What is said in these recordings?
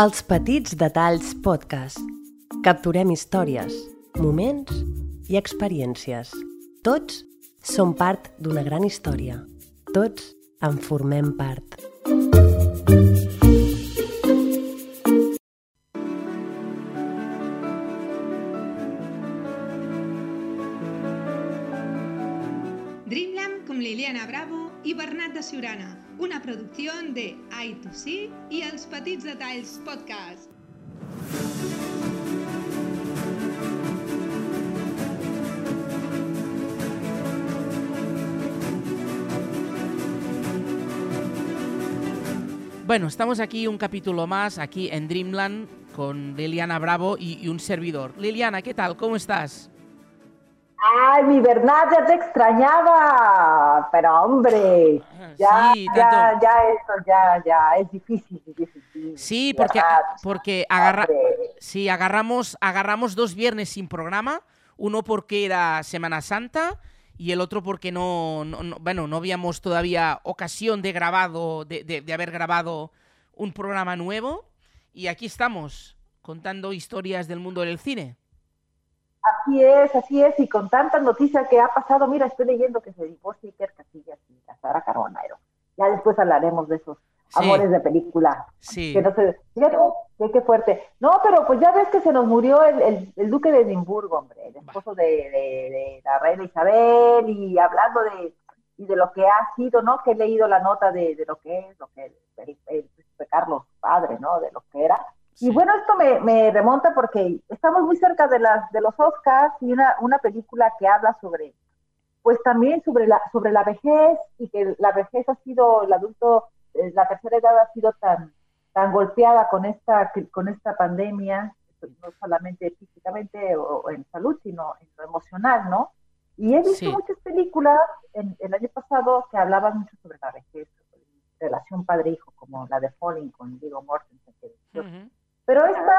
Els petits detalls podcast. Capturem històries, moments i experiències. Tots som part d'una gran història. Tots en formem part. Dreamland con Liliana Bravo i Bernat de Siurana, una producció de I2C i els Petits Detalls Podcast. Bueno, estamos aquí un capítulo más, aquí en Dreamland, con Liliana Bravo y, y un servidor. Liliana, ¿qué tal? ¿Cómo estás? Ay, mi Bernat, ya te extrañaba. Pero hombre, ya, Sí, ya, tanto- ya eso, ya, ya, es difícil, es difícil. Sí, porque, porque agarra, sí, agarramos, agarramos dos viernes sin programa, uno porque era Semana Santa y el otro porque no, no- no- bueno, no habíamos todavía ocasión de grabado, de, de- de haber grabado un programa nuevo y aquí estamos contando historias del mundo del cine. Así es, así es, y con tantas noticias que ha pasado, mira, estoy leyendo que se divorcia Iker Casillas y Sara Carbonero. Ya después hablaremos de esos Sí. amores de película. Sí, Que no se, fíjate, qué, qué fuerte. No, pero pues ya ves que se nos murió el, el- el duque de Edimburgo, hombre, el esposo de, de- de la reina Isabel, y hablando de, y de lo que ha sido, ¿no? Que he leído la nota de, de lo que es, lo que el, el- el príncipe Carlos padre, ¿no? De lo que era. Sí. Y bueno, esto me, me remonta porque estamos muy cerca de las de los Oscars y una, una película que habla sobre, pues también sobre la, sobre la vejez y que la vejez ha sido, el adulto, eh, la tercera edad ha sido tan, tan golpeada con esta, con esta pandemia, no solamente físicamente o, en salud, sino en lo emocional, ¿no? Y he visto Sí. muchas películas en, el año pasado que hablaban mucho sobre la vejez, sobre relación padre-hijo, como la de Falling con Diego Mortensen, que. Pero esta,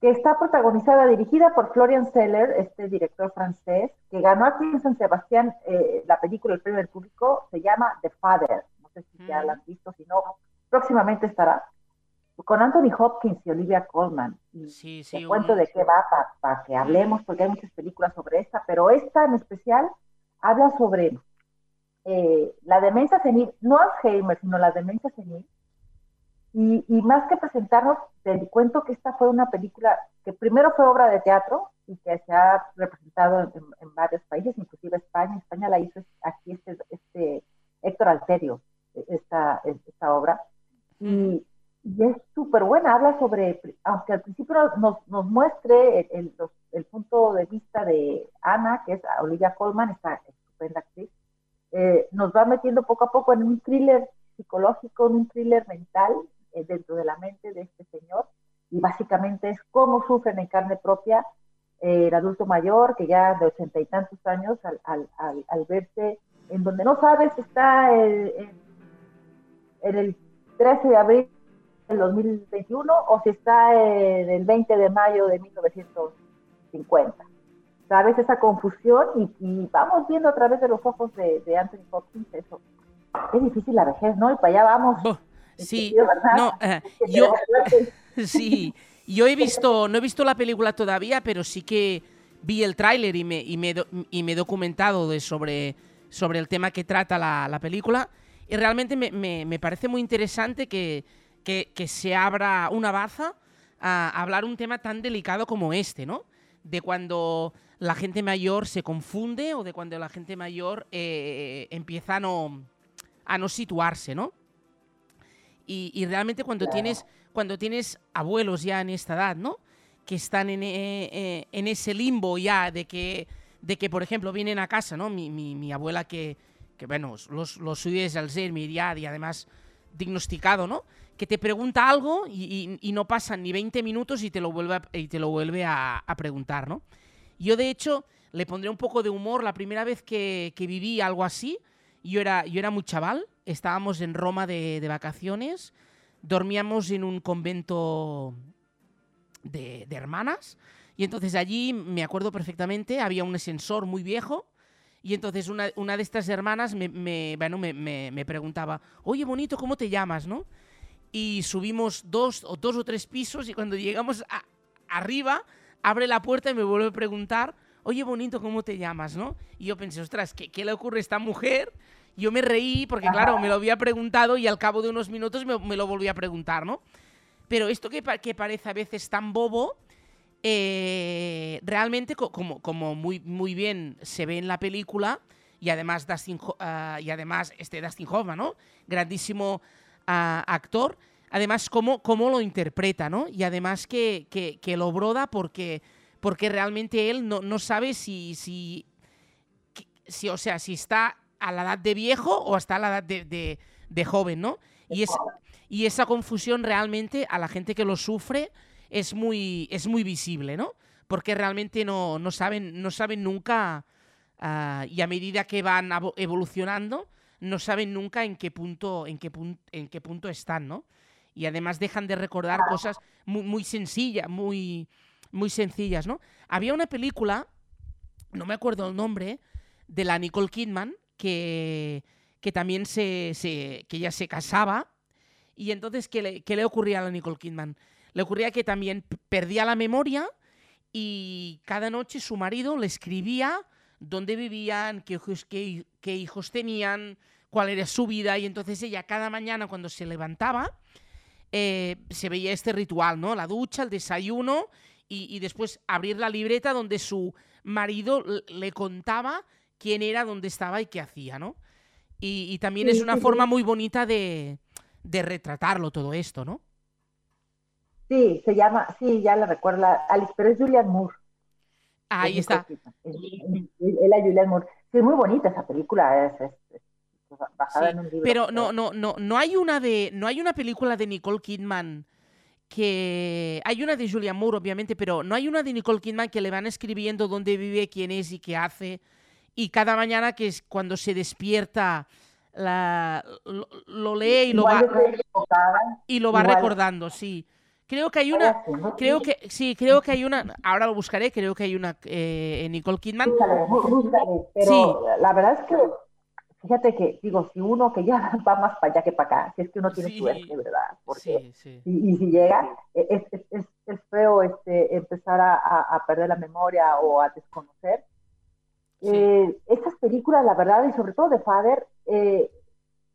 que está protagonizada, dirigida por Florian Seller, este director francés, que ganó aquí en San Sebastián eh, la película El Premio del Público, se llama The Father. No sé si ya la han visto, si no, próximamente estará. Con Anthony Hopkins y Olivia Colman. Y Sí, te sí, cuento un- de qué va para que hablemos, porque hay muchas películas sobre esta, pero esta en especial habla sobre eh, la demencia senil, no Alzheimer, sino la demencia senil. Y, y más que presentarnos, te cuento que esta fue una película que primero fue obra de teatro y que se ha representado en, en- varios países, inclusive España. España la hizo aquí este, este Héctor Alterio, esta, esta obra. Y, y es súper buena, habla sobre, aunque al principio nos, nos muestre el, el- los- el punto de vista de Ana, que es Olivia Colman, esta estupenda actriz, eh, nos va metiendo poco a poco en un thriller psicológico, en un thriller mental dentro de la mente de este señor, y básicamente es cómo sufren en carne propia eh, el adulto mayor, que ya de ochenta y tantos años, al, al, al, al verse en donde no sabes está eh, en, en el 13 de abril del 2021 o si está en el 20 de mayo de 1950. ¿Sabes? Esa confusión y, y vamos viendo a través de los ojos de, de Anthony Hopkins eso. Es difícil la vejez, ¿no? Y para allá vamos. Sí, no, eh, yo. Sí, yo he visto, no he visto la película todavía, pero sí que vi el tráiler y me, y, me, y me he documentado de sobre, sobre el tema que trata la, la película. Y realmente me, me- me parece muy interesante que, que- que se abra una baza a hablar un tema tan delicado como este, ¿no? De cuando la gente mayor se confunde o de cuando la gente mayor eh, empieza a no, a no situarse, ¿no? Y, y realmente cuando Claro. tienes cuando tienes abuelos ya en esta edad, ¿no? Que están en, eh, eh, en ese limbo ya de que, de que, por ejemplo, vienen a casa, ¿no? Mi, mi- mi abuela que, que, bueno, los, los suyo es Alzheimer ya y además diagnosticado, ¿no? Que te pregunta algo y, y- y no pasan ni 20 minutos y te lo vuelve a, y te lo vuelve a, a preguntar, ¿no? Yo, de hecho, le pondré un poco de humor la primera vez que, que viví algo así. Yo era, yo era muy chaval, estábamos en Roma de, de vacaciones, dormíamos en un convento de, de hermanas y entonces allí, me acuerdo perfectamente, había un ascensor muy viejo y entonces una, una de estas hermanas me, bueno, me- me preguntaba, oye, bonito, ¿cómo te llamas, no? y subimos dos o dos o tres pisos y cuando llegamos a- arriba, abre la puerta y me vuelve a preguntar, oye, bonito, ¿cómo te llamas, no? Y yo pensé, ostras, ¿qué, qué le ocurre a esta mujer? Yo me reí porque, claro, me lo había preguntado y al cabo de unos minutos me, me lo volví a preguntar, ¿no? Pero esto que, que parece a veces tan bobo, eh, realmente, co- como, como muy, muy bien se ve en la película, y además Dustin, ah, y además este Dustin Hoffman, ¿no? Grandísimo ah, actor. Además, cómo, cómo lo interpreta, ¿no? Y además que, que- que lo broda porque, porque realmente él no, no sabe si, si, si, o sea, si está a la edad de viejo o está a la edad de, de- joven, ¿no? Y, y esa confusión realmente a la gente que lo sufre es muy, es muy visible, ¿no? Porque realmente no, no saben, no saben nunca, ah, y a medida que van evolucionando, no saben nunca en qué punto, en qué pun- en qué punto están, ¿no? Y además dejan de recordar cosas muy, muy sencillas, muy, muy sencillas, ¿no? Había una película, no me acuerdo el nombre, de la Nicole Kidman, que, que también se, se- que ella se casaba. Y entonces, ¿qué le, le ocurría a la Nicole Kidman? Le ocurría que también perdía la memoria y cada noche su marido le escribía dónde vivían, qué hijos, qué qué hijos tenían, cuál era su vida. Y entonces ella cada mañana cuando se levantaba, eh, se veía este ritual, ¿no? La ducha, el desayuno y, y después abrir la libreta donde su marido le contaba quién era, dónde estaba y qué hacía, ¿no? Y, y también Sí, es una sí, forma sí. muy bonita de, de retratarlo todo esto, ¿no? Sí, se llama, sí, ya la recuerdo, Alice, pero es Julian Moore. Ahí Es está. Es, la Julian Moore. Sí, es muy bonita esa película, es, basada en un libro. Pero no, no, no, no hay una de, no hay una película de Nicole Kidman que hay una de Julia Moore, obviamente, pero no hay una de Nicole Kidman que le van escribiendo dónde vive, quién es y qué hace. Y cada mañana que es cuando se despierta la, lo, lo lee y lo Igual va, y lo va igual. recordando, sí. Creo que hay una, creo que, sí, creo que hay una, ahora lo buscaré, creo que hay una eh, Nicole Kidman. Búscale, bú- búscale, pero Sí. la verdad es que, fíjate que, digo, si uno que ya va más para allá que para acá, si es que uno tiene Sí. suerte, ¿verdad? Porque, Sí, sí. y, y si llega, e- es, es, es, es feo este, empezar a- a perder la memoria o a desconocer. Sí. Eh, estas películas, la verdad, y sobre todo de Father, eh,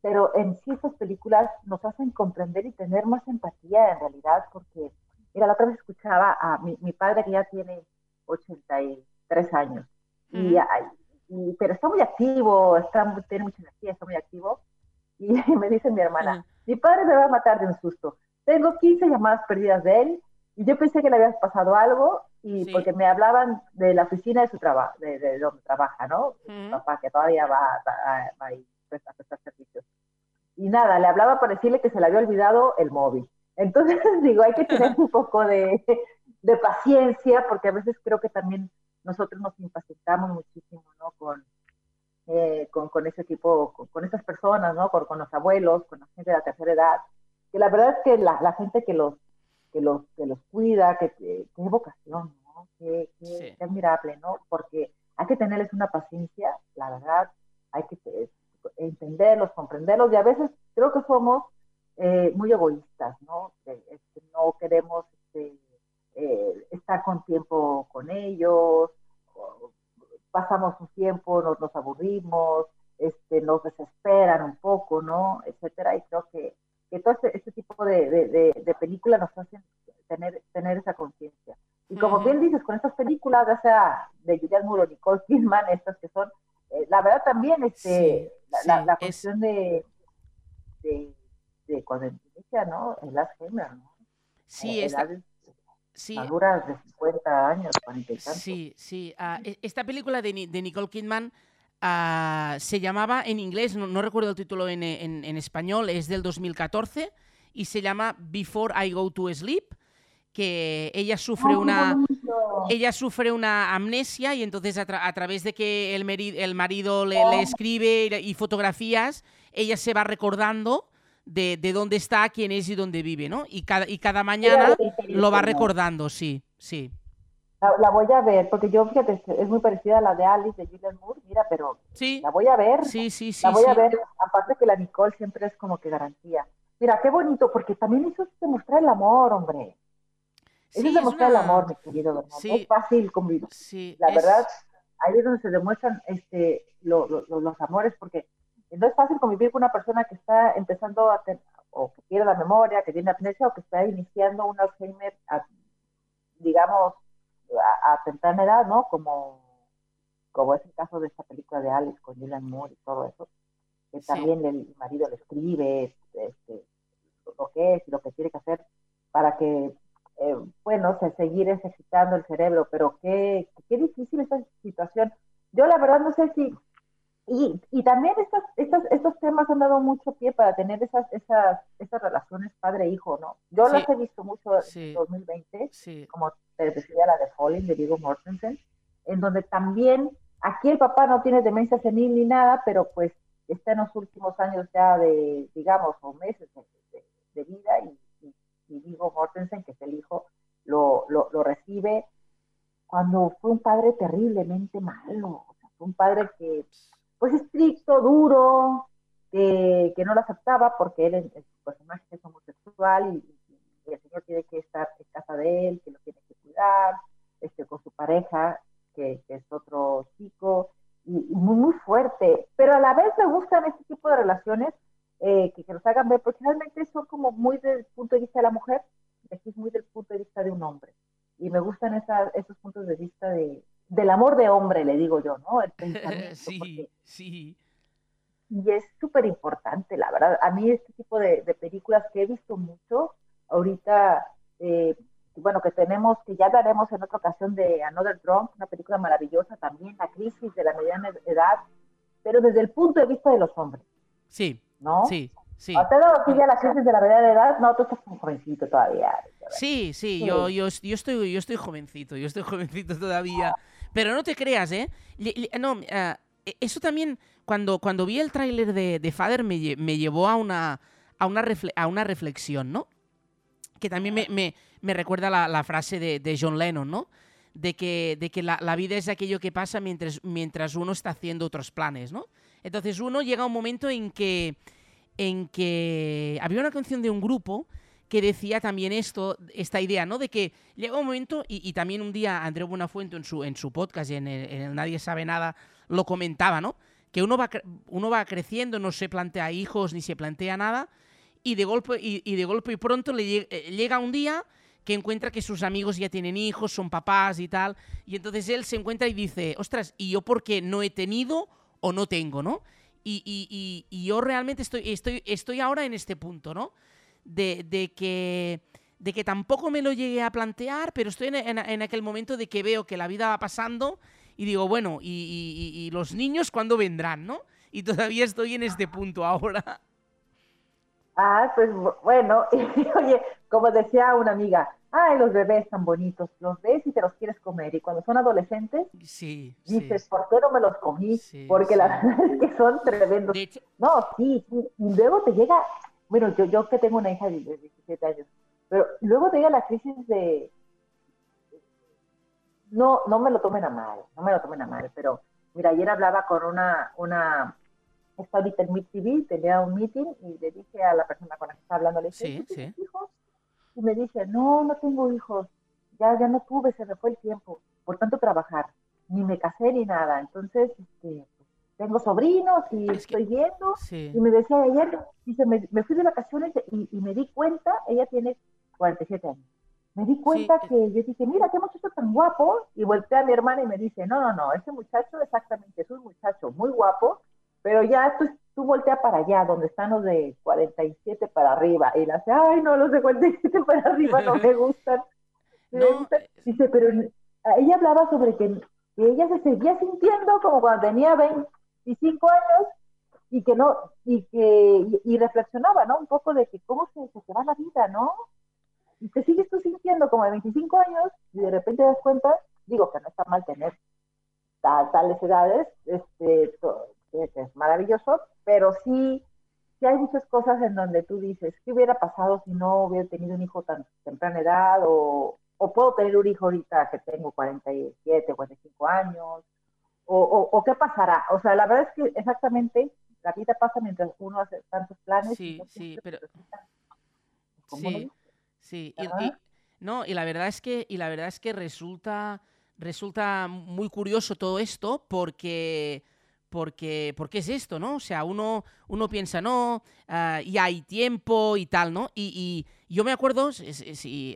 pero en sí estas películas nos hacen comprender y tener más empatía en realidad, porque, mira, la otra vez escuchaba a mi, mi padre que ya tiene 83 años, y, Ujú. ay, y- pero está muy activo, está, tiene mucha energía, está muy activo, y me dice mi hermana, Ujú. mi padre me va a matar de un susto. Tengo 15 llamadas perdidas de él, y yo pensé que le había pasado algo, y Sí. porque me hablaban de la oficina de su trabajo, de, de donde trabaja, ¿no? Su Ujú. papá, que todavía va, va- va ahí pues, a prestar servicios. Y nada, le hablaba para decirle que se le había olvidado el móvil. Entonces, digo, hay que tener un poco de, de paciencia, porque a veces creo que también nosotros nos impacientamos muchísimo, ¿no? Con, eh, con, con ese tipo, con, con esas personas, ¿no? Con, con los abuelos, con la gente de la tercera edad. Que la verdad es que la, la gente que los, que los, que los cuida, que, que, qué vocación, ¿no? Qué, qué, Sí. qué admirable, ¿no? Porque hay que tenerles una paciencia, la verdad, hay que eh, entenderlos, comprenderlos, y a veces creo que somos eh, muy egoístas, ¿no? Que, este, no queremos este, eh, estar con tiempo con ellos, pasamos un tiempo, nos, nos aburrimos, este, nos desesperan un poco, ¿no? Etcétera, y creo que, que todo este, este tipo de, de, de, de películas nos hacen tener, tener esa conciencia. Y como Ujú. bien dices, con estas películas, ya sea de Julian Moore o Nicole Kidman, estas que son, eh, la verdad también, este, Sí, la, sí, la, la es- cuestión de, de, de cuando inicia, ¿no? El Alzheimer, ¿no? Sí, Eh, esta, sí, maduras de 50 años, 40 y tantos. Sí, sí. ah, e- esta película de, de Nicole Kidman ah, se llamaba en inglés, no, no recuerdo el título en, en- en español, es del 2014 y se llama Before I Go to Sleep, que ella sufre ¡Ay, qué una... Ella sufre una amnesia y entonces a, tra- a través de que el, el marido le, le escribe y, y fotografías, ella se va recordando de, de dónde está, quién es y dónde vive, ¿no? Y cada, y cada mañana lo va recordando, sí, sí. La, la voy a ver, porque yo, fíjate, es muy parecida a la de Alice de Julian Moore, mira, pero Sí, la voy a ver, sí, sí, sí. la voy sí. a ver, aparte que la Nicole siempre es como que garantía. mira, qué bonito, porque también eso es demostrar el amor, hombre. Eso es demostrar el amor, mi querido Bernardo. Sí, es fácil convivir. Sí, la verdad, ahí es donde se demuestran este, los amores, porque no es fácil convivir con una persona que está empezando a tener, o que pierde la memoria, que tiene amnesia, o que está iniciando un Alzheimer, digamos, a, temprana edad, ¿no? Como, como es el caso de esta película de Alice con Julian Moore y todo eso, que también el marido le escribe este, lo que es y lo que tiene que hacer para que, eh, bueno, se seguir ejercitando el cerebro, pero qué, qué difícil esta situación. Yo la verdad no sé si y, y también estas, estas, estos temas han dado mucho pie para tener esas, esas, esas relaciones padre-hijo, ¿no? Yo las he visto mucho en 2020, como te decía la de Falling de Diego Mortensen, en donde también aquí el papá no tiene demencia senil ni nada, pero pues está en los últimos años ya de, digamos, o meses de, vida y, y, Diego Mortensen, que es el hijo, lo, lo, lo recibe cuando fue un padre terriblemente malo, o sea, fue un padre que pues estricto, duro, que, no lo aceptaba porque él es, personaje es homosexual y, el señor tiene que estar en casa de él, que lo tiene que cuidar, este, con su pareja, que, es otro chico, y, muy, muy fuerte. Pero a la vez me gustan este tipo de relaciones eh, que, que nos hagan ver, porque realmente son como muy del punto de vista de la mujer, y aquí es muy del punto de vista de un hombre. Y me gustan esos puntos de vista de, del amor de hombre, le digo yo, ¿no? El pensamiento. sí, sí. Y es súper importante, la verdad. A mí este tipo de, películas que he visto mucho, ahorita, eh, bueno, que tenemos, que ya daremos en otra ocasión de Another Drunk, una película maravillosa también, la crisis de la mediana edad, pero desde el punto de vista de los hombres. Sí. ¿No? Sí. Sí. ¿A ya la crisis de la mediana edad? No, tú estás muy jovencito todavía. Sí, sí, Yo, yo, yo, estoy, yo estoy jovencito, yo estoy jovencito todavía. Pero no te creas, ¿eh? no, ah, e, eso también, cuando, cuando vi el tráiler de, de Father, me, llevó a una, a, una a una reflexión, ¿no? Que también me, me, recuerda la, la frase de, de, John Lennon, ¿no? De que, de que la, la, vida es aquello que pasa mientras, mientras uno está haciendo otros planes, ¿no? Entonces uno llega a un momento en que, en que había una canción de un grupo que decía también esto, esta idea, ¿no? De que llega un momento, y, también un día Andreu Buenafuente en su, en su podcast, en el, Nadie Sabe Nada, lo comentaba, ¿no? Que uno va, uno va creciendo, no se plantea hijos ni se plantea nada, y de golpe y, de golpe y pronto eh, llega un día que encuentra que sus amigos ya tienen hijos, son papás y tal, y entonces él se encuentra y dice, ostras, ¿y yo por qué no he tenido o no tengo, no? Y, y, y, yo realmente estoy, estoy, estoy ahora en este punto, ¿no? De, que, de que tampoco me lo llegué a plantear, pero estoy en, aquel momento de que veo que la vida va pasando y digo, bueno, y, los niños cuándo vendrán, ¿no? Y todavía estoy en este punto ahora. Ah, pues bueno, oye, como decía una amiga, ay, los bebés tan bonitos, los ves y te los quieres comer, y cuando son adolescentes, sí, dices, ¿por qué no me los comí? Porque la verdad es que son tremendos. no, sí, sí, y luego te llega bueno, yo, yo que tengo una hija de 17 años, pero luego te llega la crisis de, no, no me lo tomen a mal, no me lo tomen a mal, pero mira, ayer hablaba con una, una, está ahorita en Meet TV, tenía un meeting y le dije a la persona con la que estaba hablando, le dije, sí, hijos? Y me dice, no, no tengo hijos, ya, ya no tuve, se me fue el tiempo, por tanto trabajar, ni me casé ni nada, entonces, este, tengo sobrinos y estoy viendo. Y me decía ayer, dice, me, me fui de vacaciones y, y, me di cuenta, ella tiene 47 años. Me di cuenta que yo dije, mira, qué muchacho tan guapo. Y volteé a mi hermana y me dice, no, no, no, ese muchacho exactamente es un muchacho muy guapo, pero ya tú, tú voltea para allá, donde están los de 47 para arriba. Y la hace, ay, no, los de 47 para arriba no me gustan. Dice, pero ella hablaba sobre que ella se seguía sintiendo como cuando tenía 20 25 años y que no, y que, y, reflexionaba, ¿no? Un poco de que cómo se, se va la vida, ¿no? Y te sigues tú sintiendo como de 25 años y de repente te das cuenta, digo que no está mal tener tales edades, este, es maravilloso, pero sí, sí hay muchas cosas en donde tú dices, ¿qué hubiera pasado si no hubiera tenido un hijo tan temprana edad? O, o puedo tener un hijo ahorita que tengo 47, 45 años, o, o, qué pasará. O sea, la verdad es que exactamente la vida pasa mientras uno hace tantos planes. Sí, sí, pero... Sí, sí. Y, y- no, y la verdad es que, y la verdad es que resulta, resulta muy curioso todo esto porque, porque, porque es esto, ¿no? O sea, uno, uno piensa, no, ah, ya hay tiempo y tal, ¿no? Y, y yo me acuerdo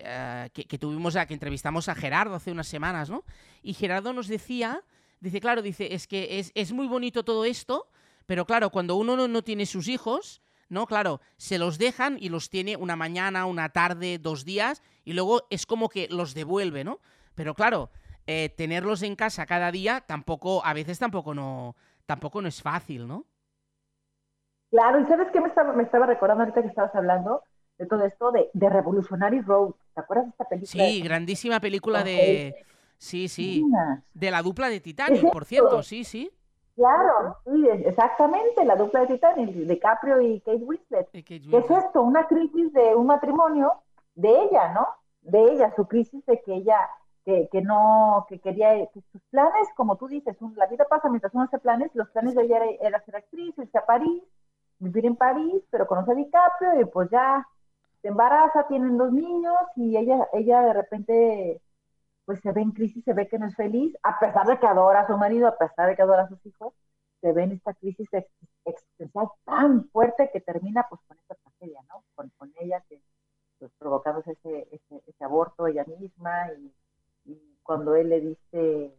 ah, que, que tuvimos, a, que entrevistamos a Gerardo hace unas semanas, ¿no? Y Gerardo nos decía, dice, claro, dice, es que es, es muy bonito todo esto, pero claro, cuando uno no, no tiene sus hijos, ¿no? Claro, se los dejan y los tiene una mañana, una tarde, dos días, y luego es como que los devuelve, ¿no? Pero claro, eh, tenerlos en casa cada día tampoco, a veces tampoco no, tampoco no es fácil, ¿no? Claro, y ¿sabes qué me estaba, me estaba recordando ahorita que estabas hablando de todo esto de, de Revolutionary Road? ¿Te acuerdas de esta película? Sí, grandísima película de... Sí, sí. De la dupla de Titanic, por cierto, sí, sí. Claro, sí, exactamente, la dupla de Titanic, DiCaprio y Kate Winslet. Kate ¿Qué es esto? Una crisis de un matrimonio de ella, ¿no? De ella, su crisis de que ella, que, que no, que quería, que sus planes, como tú dices, un- la vida pasa mientras uno hace planes, los planes de ella era, era ser actriz, irse a París, vivir en París, pero conoce a DiCaprio y pues ya se embaraza, tienen dos niños y ella, ella de repente pues se ve en crisis, se ve que no es feliz, a pesar de que adora a su marido, a pesar de que adora a sus hijos, se ve en esta crisis ex- existencial tan fuerte que termina pues con esta tragedia, ¿no? Con, con ella que, pues, provocándose ese, ese, ese aborto ella misma y, y cuando él le dice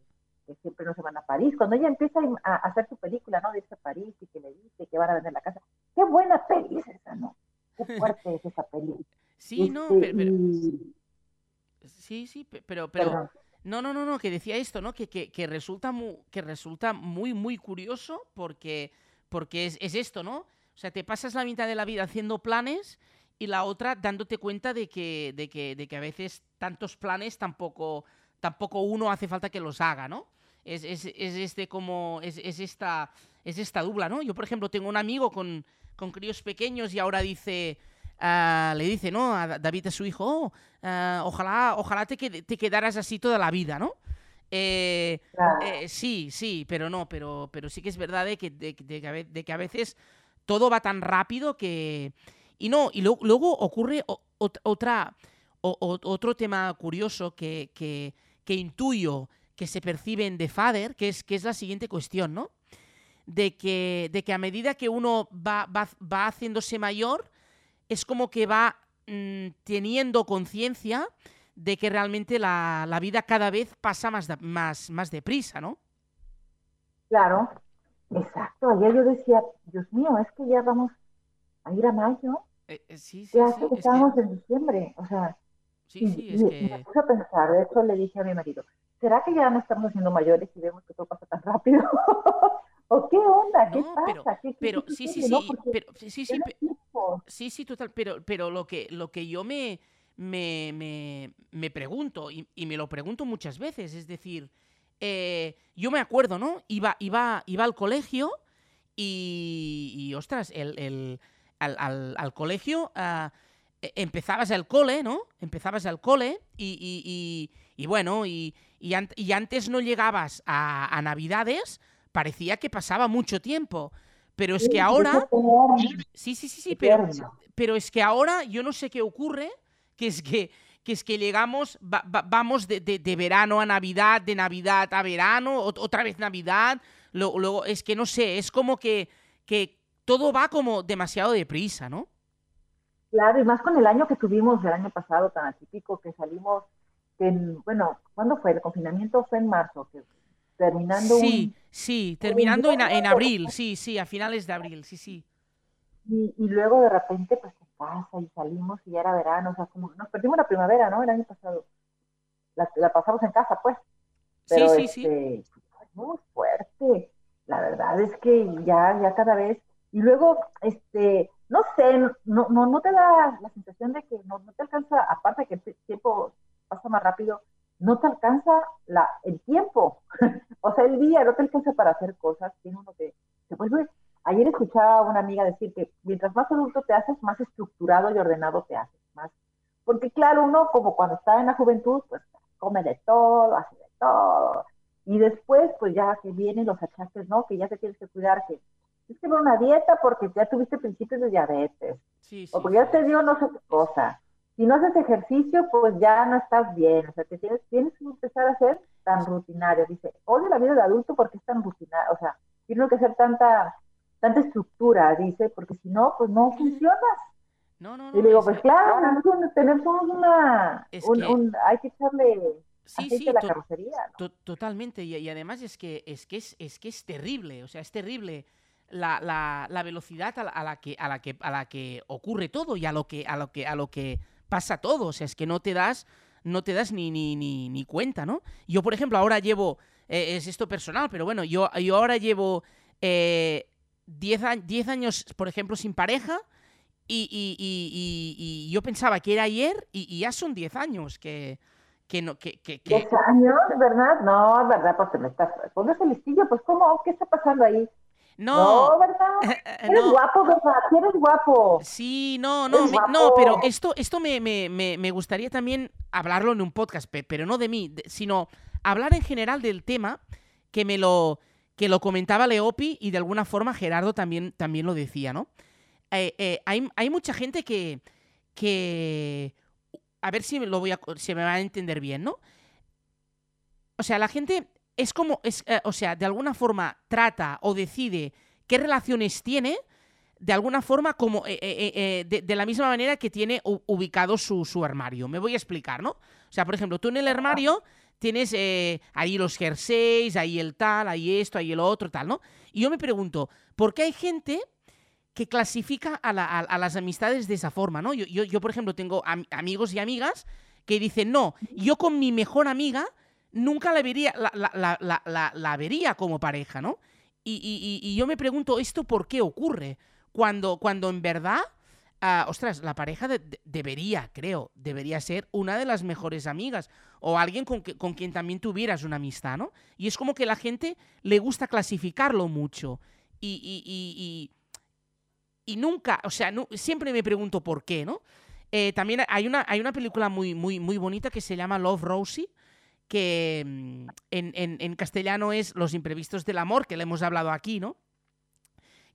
que siempre no se van a París, cuando ella empieza a, hacer su película, ¿no? A París y que le dice que van a vender la casa. Qué buena peli es esa, ¿no? Qué fuerte es esa peli. Sí, no, Este, pero, pero- y- sí, sí, pe- pero, pero, perdón. No, no, no, no, que decía esto, ¿no? Que, que, que resulta, mu- que resulta muy, muy curioso porque, porque es, es esto, ¿no? O sea, te pasas la mitad de la vida haciendo planes y la otra dándote cuenta de que, de que, de que a veces tantos planes tampoco, tampoco uno hace falta que los haga, ¿no? Es, es, es este como, es, es esta, es esta dupla, ¿no? Yo, por ejemplo, tengo un amigo con, con críos pequeños y ahora dice, ah, le dice, ¿no? A Da- David a su hijo, "Oh, ah, ojalá, ojalá te, qued- te quedaras así toda la vida, ¿no? Eh, Claro. eh, sí, sí, pero no, pero, pero sí que es verdad de que, de, de que a ve- de que a veces todo va tan rápido que... Y no, y lo- luego ocurre ot- otra, otro tema curioso que, que, que intuyo que se percibe en The Father, que es, que es la siguiente cuestión, ¿no? De que, de que a medida que uno va, va, va haciéndose mayor, es como que va mm, teniendo conciencia de que realmente la, la vida cada vez pasa más, da- más, más deprisa, ¿no? Claro, exacto. Ayer yo decía, Dios mío, es que ya vamos a ir a mayo. Eh, eh, sí, sí, Ya sí, que es estábamos que, en diciembre. O sea, sí, y, sí, es y- que... me puse a pensar, de hecho le dije a mi marido, ¿será que ya no estamos haciendo mayores y vemos que todo pasa tan rápido? ¿O qué onda? ¿Qué No, pasa? pero- ¿Qué, Pero qué sí, sí, no? sí, pero sí, sí, sí, era pe- tiempo. Sí, sí, total, pero, pero lo, que, lo que yo me, me, me, me pregunto, y, y me lo pregunto muchas veces, es decir, eh, yo me acuerdo, ¿no? Iba, iba, iba al colegio y, y, ostras, el, el- al, al- al colegio ah, e- empezabas el cole, ¿no? Empezabas el cole y, y- y- y bueno, y, y, ant- y antes no llegabas a, a Navidades, parecía que pasaba mucho tiempo. Pero es que ahora... Sí, sí, sí, sí, pero, pero es que ahora yo no sé qué ocurre, que es que, que, es que llegamos, va- va- vamos de, de- de verano a Navidad, de Navidad a verano, ot- otra vez Navidad, luego es que no sé, es como que, que todo va como demasiado deprisa, ¿no? Claro, y más con el año que tuvimos el año pasado tan atípico que salimos, en- bueno, ¿cuándo fue? El confinamiento fue en marzo, que terminando Sí, sí, terminando en, en abril, sí, sí, a finales de abril, sí, sí. y, y luego de repente pues se pasa y salimos y ya era verano, o sea, como nos perdimos la primavera, ¿no? El año pasado. La, la pasamos en casa, pues. Pero sí, sí, sí. este, muy fuerte. La verdad es que ya, ya cada vez. Y luego, este, no sé, no, no, no te da la sensación de que no, no te alcanza, aparte que el tiempo pasa más rápido, no te alcanza la, el tiempo. o sea, el día no te alcanza para hacer cosas, tiene uno que se vuelve. Ayer escuchaba a una amiga decir que mientras más adulto te haces, más estructurado y ordenado te haces. Más. Porque claro, uno como cuando está en la juventud, pues come de todo, hace de todo. Y después, pues ya que vienen los achaques, ¿no? Que ya te tienes que cuidar, que es que una dieta porque ya tuviste principios de diabetes, Sí, sí, o porque ya te dio no sé qué cosa. Si no haces ejercicio, pues ya no estás bien, o sea, te tienes, tienes que empezar a ser tan rutinario. Dice, odio la vida de adulto porque es tan rutinario, o sea, tiene que hacer tanta, tanta estructura, dice, porque si no, pues no funcionas. No, no, no. Y le digo, es- pues claro, tenemos, un- tenemos una, un- que- un- hay que echarle sí, sí, la to- carrocería, ¿no? To- totalmente. Y, y además es que es, que es, es que es terrible. O sea, es terrible la, la- la velocidad a la, a la que, a, la que, a la que ocurre todo y a lo que, a lo que, a lo que pasa todo. O sea, es que no te das, no te das ni, ni, ni, cuenta, ¿no? Yo, por ejemplo, ahora llevo. eh, es esto personal, pero bueno, yo, yo ahora llevo eh, 10, a- 10 años, por ejemplo, sin pareja. Y, y- yo pensaba que era ayer y, ya son 10 años que, que no, que, que- que- ¿Diez años, verdad? No, verdad, te me estás, pones el listillo, pues ¿cómo? ¿Qué está pasando ahí? No, No, ¿verdad? Eres no. guapo, ¿verdad? Eres guapo. Sí, no, no, me- no, pero esto, esto me, me- me- me gustaría también hablarlo en un podcast, pe- pero no de mí, sino hablar en general del tema que me lo, que lo comentaba Leopi y de alguna forma Gerardo también, también lo decía, ¿no? Eh, eh, hay, hay mucha gente que, que, a ver si me lo voy a, si me va a entender bien, ¿no? O sea, la gente es como, es, eh, o sea, de alguna forma trata o decide qué relaciones tiene, de alguna forma como eh, eh, eh, de, de la misma manera que tiene ubicado su, su armario. Me voy a explicar, ¿no? O sea, por ejemplo, tú en el armario tienes eh, ahí los jerseys, ahí el tal, ahí esto, ahí el otro, tal, ¿no? Y yo me pregunto, ¿por qué hay gente que clasifica a, la- a- a las amistades de esa forma, ¿no? Yo, yo, yo, por ejemplo, tengo am- amigos y amigas que dicen, no, yo con mi mejor amiga nunca la vería, la, la- la- la- vería como pareja, ¿no? Y, y- y- yo me pregunto, ¿esto por qué ocurre? Cuando, cuando en verdad, ah, ostras, la pareja de- de- debería, creo, debería ser una de las mejores amigas o alguien con, que- con quien también tuvieras una amistad, ¿no? Y es como que la gente le gusta clasificarlo mucho y, y- nunca, o sea, siempre me pregunto por qué, ¿no? Eh, también hay una, hay una película muy, muy, muy bonita que se llama Love Rosie, que mm, en, en- en castellano es Los imprevistos del amor, que le hemos hablado aquí, ¿no?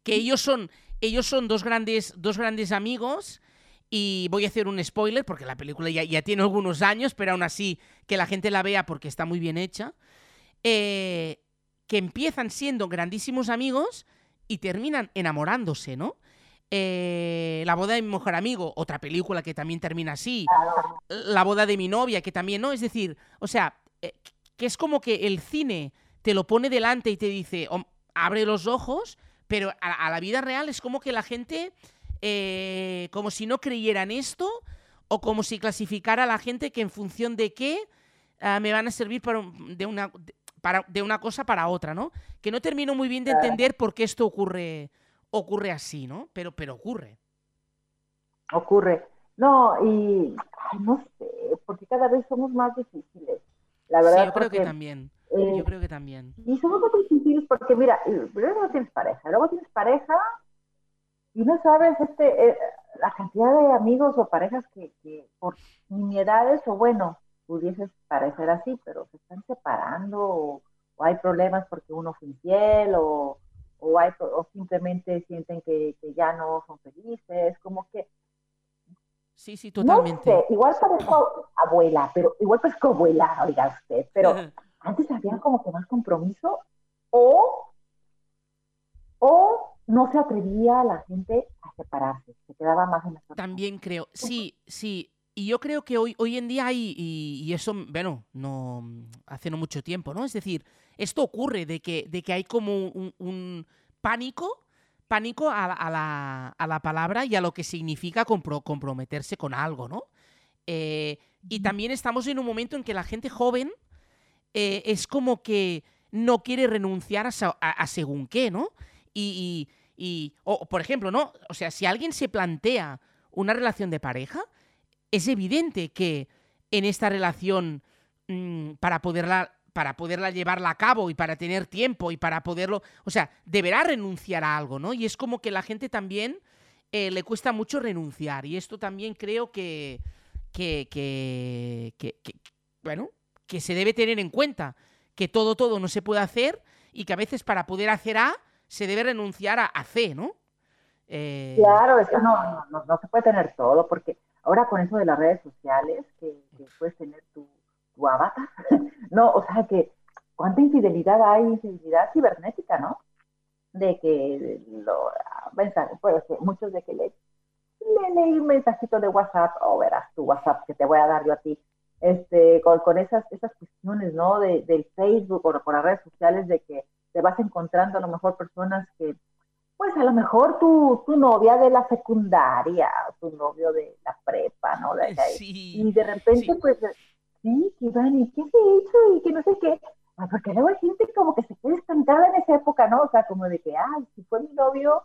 Que ellos son, ellos son dos grandes, dos grandes amigos. Y voy a hacer un spoiler porque la película ya, ya tiene algunos años, pero aún así que la gente la vea porque está muy bien hecha. eh, que empiezan siendo grandísimos amigos y terminan enamorándose, ¿no? Eh, la boda de mi mejor amigo, otra película que también termina así. La boda de mi novia, que también, ¿no? Es decir, o sea, eh, que es como que el cine te lo pone delante y te dice, "Hom- abre los ojos, pero a, a la vida real es como que la gente, eh, como si no creyera en esto, o como si clasificara a la gente que en función de qué ah, me van a servir para, un- de, una, de- para, de una cosa para otra, ¿no? Que no termino muy bien de entender por qué esto ocurre, ocurre así, ¿no? Pero, pero ocurre. Ocurre. No, y ay, no sé, porque cada vez somos más difíciles. La verdad, sí, yo creo que también. eh, Yo creo que también. Y somos muy difíciles porque, mira, primero no tienes pareja, luego tienes pareja y no sabes este, eh, la cantidad de amigos o parejas que, que por nimiedades o bueno, pudieses parecer así, pero se están separando o, o hay problemas porque uno fue infiel o, o, hay, o simplemente sienten que, que ya no son felices, como que Sí, sí, no totalmente. sé, igual parezco abuela, pero igual parezco abuela, oiga usted, pero antes había como que más compromiso o, o no se atrevía la gente a separarse, se quedaba más en la. También creo, sí, sí. Y yo creo que hoy, hoy en día hay, y, y eso, bueno, no hace no mucho tiempo, ¿no? Es decir, esto ocurre de que, de que hay como un, un pánico, pánico a, la- a la, a la palabra y a lo que significa compro- comprometerse con algo, ¿no? Eh, y también estamos en un momento en que la gente joven eh, es como que no quiere renunciar a, según qué, ¿no? Y, y- y- o, por ejemplo, ¿no? O sea, si alguien se plantea una relación de pareja, es evidente que en esta relación, mm, para poderla para poderla llevarla a cabo y para tener tiempo y para poderlo, o sea, deberá renunciar a algo, ¿no? Y es como que la gente también eh, le cuesta mucho renunciar y esto también creo que, que, que, que- que- bueno, que se debe tener en cuenta, que todo, todo no se puede hacer y que a veces para poder hacer A se debe renunciar a, C, ¿no? Eh, Claro, es que no, no, no, no se puede tener todo, porque ahora con eso de las redes sociales, que, que puedes tener tu, tu avatar, no, o sea que cuánta infidelidad hay, infidelidad cibernética, ¿no? De que lo, mensaje, pues, muchos de que le, le leí un mensajito de WhatsApp, o verás tu WhatsApp que te voy a dar yo a ti, este, con, con esas, esas cuestiones, ¿no? De, del Facebook o por las redes sociales, de que te vas encontrando a lo mejor personas que pues a lo mejor tu, tu novia de la secundaria, tu novio de la prepa, ¿no? De- sí, y de repente, sí. pues, sí, que van, ¿y qué se hizo? Y que no sé qué. Ah, porque luego hay gente como que se queda estancada en esa época, ¿no? O sea, como de que, ay, si fue mi novio